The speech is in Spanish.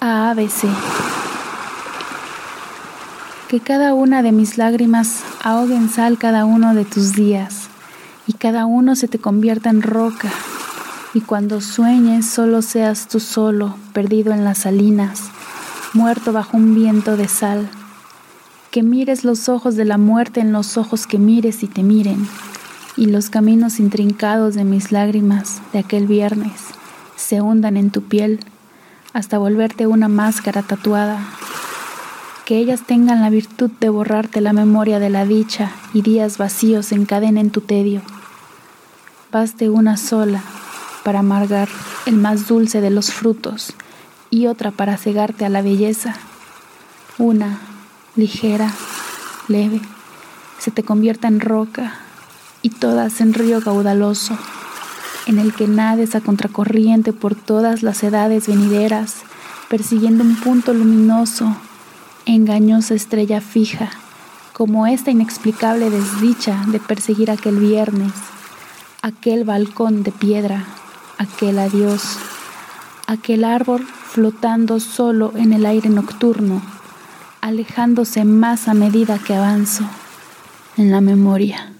a ABC. Que cada una de mis lágrimas ahogue en sal cada uno de tus días y cada uno se te convierta en roca y cuando sueñes solo seas tú solo, perdido en las salinas, muerto bajo un viento de sal. Que mires los ojos de la muerte en los ojos que mires y te miren, y los caminos intrincados de mis lágrimas de aquel viernes se hundan en tu piel hasta volverte una máscara tatuada. Que ellas tengan la virtud de borrarte la memoria de la dicha y días vacíos encadenen tu tedio. Baste una sola para amargar el más dulce de los frutos y otra para cegarte a la belleza. Una, ligera, leve, se te convierta en roca y todas en río caudaloso, en el que nades a contracorriente por todas las edades venideras, persiguiendo un punto luminoso, engañosa estrella fija, como esta inexplicable desdicha de perseguir aquel viernes, aquel balcón de piedra aquel adiós, aquel árbol flotando solo en el aire nocturno, alejándose más a medida que avanzo en la memoria.